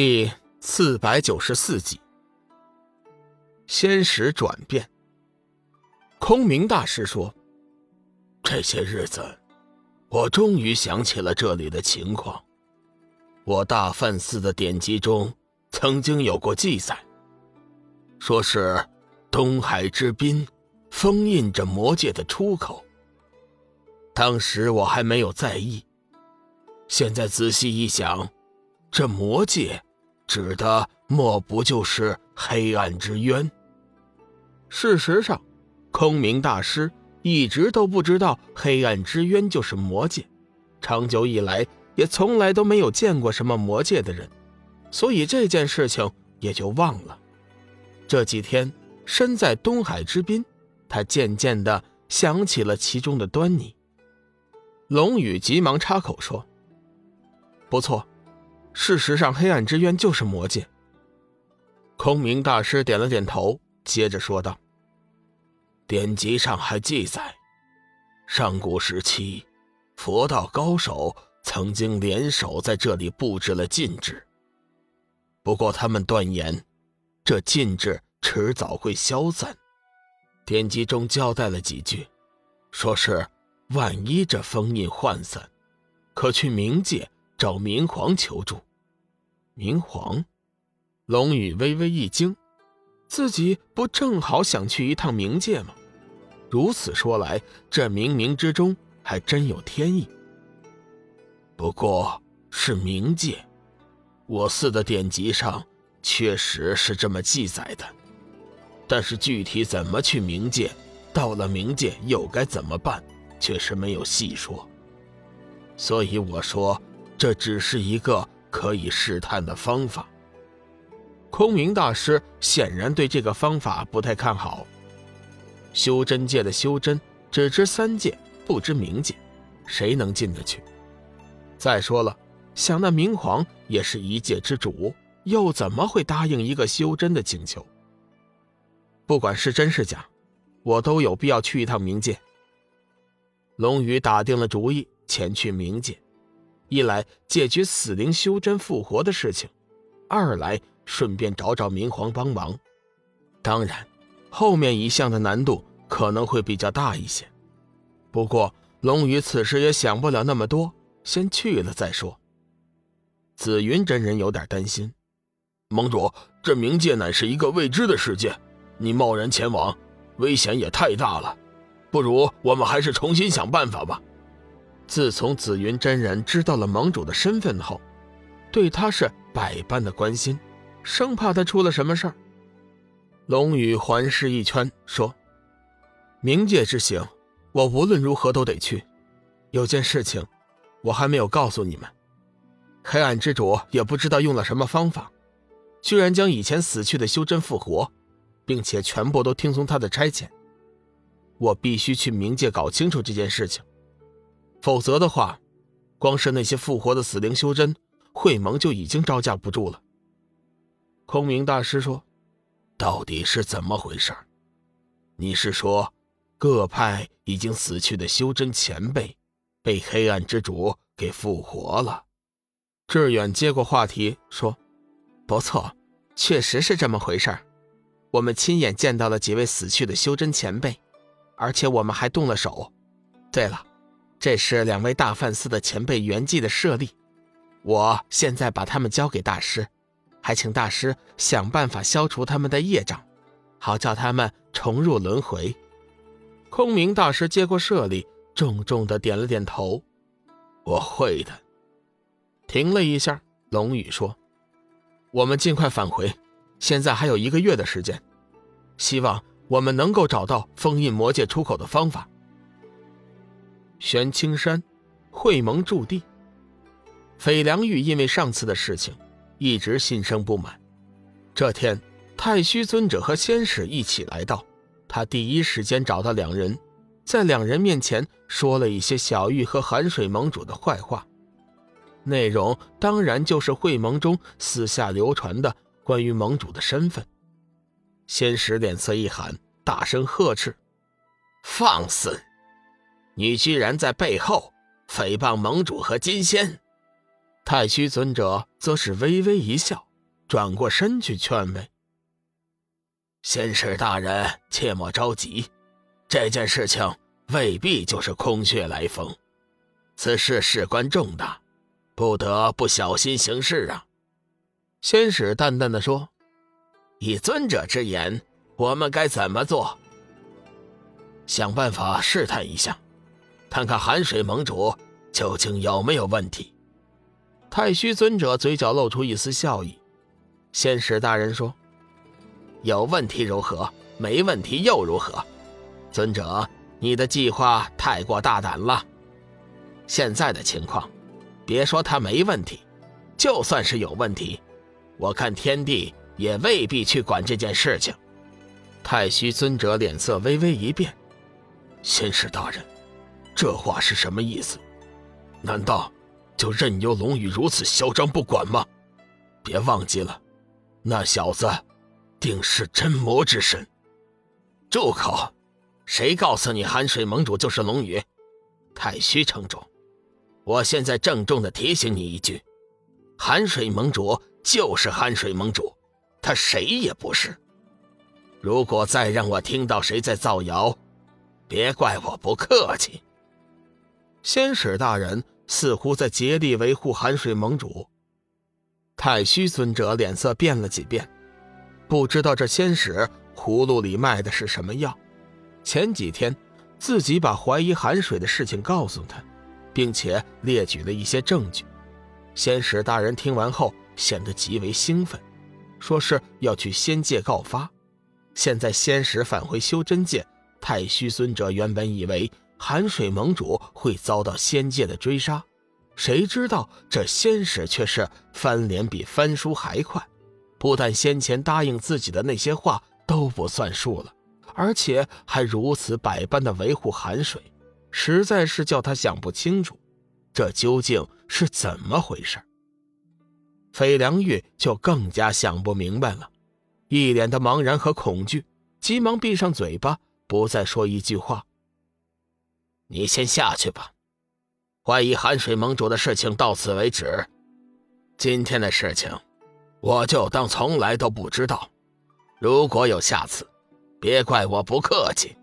第四百九十四集，仙使转变。空明大师说：“这些日子，我终于想起了这里的情况。我大梵寺的典籍中曾经有过记载，说是东海之滨封印着魔界的出口。当时我还没有在意，现在仔细一想。”这魔界，指的莫不就是黑暗之渊？事实上，空明大师一直都不知道黑暗之渊就是魔界，长久以来也从来都没有见过什么魔界的人，所以这件事情也就忘了。这几天身在东海之滨，他渐渐的想起了其中的端倪。龙宇急忙插口说：“不错。”事实上，黑暗之渊就是魔界。空明大师点了点头，接着说道：“典籍上还记载，上古时期，佛道高手曾经联手在这里布置了禁制。不过他们断言，这禁制迟早会消散。典籍中交代了几句，说是万一这封印涣散，可去冥界找明皇求助。”明皇，龙宇微微一惊，自己不正好想去一趟冥界吗？如此说来，这冥冥之中还真有天意。不过是冥界，我寺的典籍上确实是这么记载的，但是具体怎么去冥界，到了冥界又该怎么办，却是没有细说。所以我说，这只是一个。可以试探的方法。空明大师显然对这个方法不太看好。修真界的修真只知三界，不知冥界，谁能进得去？再说了，想那明皇也是一界之主，又怎么会答应一个修真的请求？不管是真是假，我都有必要去一趟冥界。龙宇打定了主意，前去冥界。一来解决死灵修真复活的事情，二来顺便找找明皇帮忙。当然，后面一项的难度可能会比较大一些。不过龙宇此时也想不了那么多，先去了再说。紫云真人有点担心：“盟主，这冥界乃是一个未知的世界，你贸然前往，危险也太大了。不如我们还是重新想办法吧。”自从紫云真人知道了盟主的身份后，对他是百般的关心，生怕他出了什么事儿。龙宇环视一圈，说：“冥界之行，我无论如何都得去。有件事情，我还没有告诉你们。黑暗之主也不知道用了什么方法，居然将以前死去的修真复活，并且全部都听从他的差遣。我必须去冥界搞清楚这件事情。”否则的话，光是那些复活的死灵修真，会盟就已经招架不住了。空明大师说：“到底是怎么回事？你是说，各派已经死去的修真前辈，被黑暗之主给复活了？”志远接过话题说：“不错，确实是这么回事我们亲眼见到了几位死去的修真前辈，而且我们还动了手。对了。”这是两位大梵寺的前辈圆寂的舍利，我现在把他们交给大师，还请大师想办法消除他们的业障，好叫他们重入轮回。空明大师接过舍利，重重的点了点头：“我会的。”停了一下，龙宇说：“我们尽快返回，现在还有一个月的时间，希望我们能够找到封印魔界出口的方法。”玄青山，会盟驻地。斐良玉因为上次的事情，一直心生不满。这天，太虚尊者和仙使一起来到，他第一时间找到两人，在两人面前说了一些小玉和寒水盟主的坏话，内容当然就是会盟中私下流传的关于盟主的身份。仙使脸色一寒，大声呵斥：“放肆！”你居然在背后诽谤盟主和金仙！太虚尊者则是微微一笑，转过身去劝慰：“仙使大人，切莫着急，这件事情未必就是空穴来风，此事事关重大，不得不小心行事啊。”仙使淡淡的说：“以尊者之言，我们该怎么做？想办法试探一下，看看寒水盟主究竟有没有问题。”太虚尊者嘴角露出一丝笑意。先使大人说：“有问题如何？没问题又如何？尊者，你的计划太过大胆了。现在的情况，别说他没问题，就算是有问题，我看天帝也未必去管这件事情。”太虚尊者脸色微微一变：“先使大人，这话是什么意思？难道？”就任由龙宇如此嚣张不管吗？别忘记了，那小子定是真魔之身。住口！谁告诉你寒水盟主就是龙宇？太虚城主。我现在郑重的提醒你一句：寒水盟主就是寒水盟主，他谁也不是。如果再让我听到谁在造谣，别怪我不客气。仙使大人。似乎在竭力维护寒水盟主。太虚尊者脸色变了几变，不知道这仙使葫芦里卖的是什么药。前几天自己把怀疑寒水的事情告诉他，并且列举了一些证据。仙使大人听完后显得极为兴奋，说是要去仙界告发。现在仙使返回修真界，太虚尊者原本以为。寒水盟主会遭到仙界的追杀，谁知道这仙使却是翻脸比翻书还快，不但先前答应自己的那些话都不算数了，而且还如此百般的维护寒水，实在是叫他想不清楚，这究竟是怎么回事。裴良玉就更加想不明白了，一脸的茫然和恐惧，急忙闭上嘴巴，不再说一句话。你先下去吧，怀疑寒水盟主的事情到此为止。今天的事情，我就当从来都不知道。如果有下次，别怪我不客气。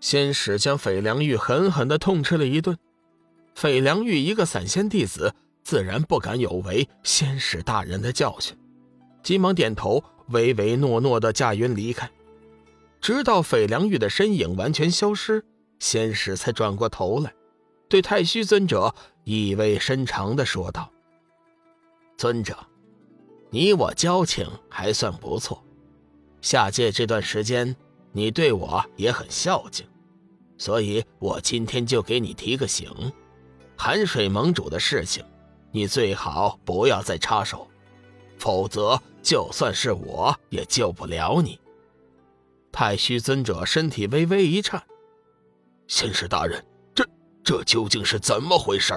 仙使将费良玉狠狠地痛斥了一顿。费良玉一个散仙弟子，自然不敢有违仙使大人的教训，急忙点头，唯唯诺诺地驾云离开。直到费良玉的身影完全消失。仙使才转过头来，对太虚尊者意味深长的说道：“尊者，你我交情还算不错，下界这段时间你对我也很孝敬，所以我今天就给你提个醒：寒水盟主的事情，你最好不要再插手，否则就算是我也救不了你。”太虚尊者身体微微一颤。仙使大人，这这究竟是怎么回事？